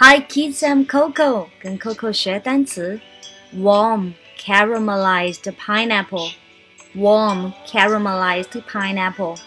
Hi kids, I'm Coco，跟 Coco 学单词。Warm caramelized pineapple. Warm caramelized pineapple.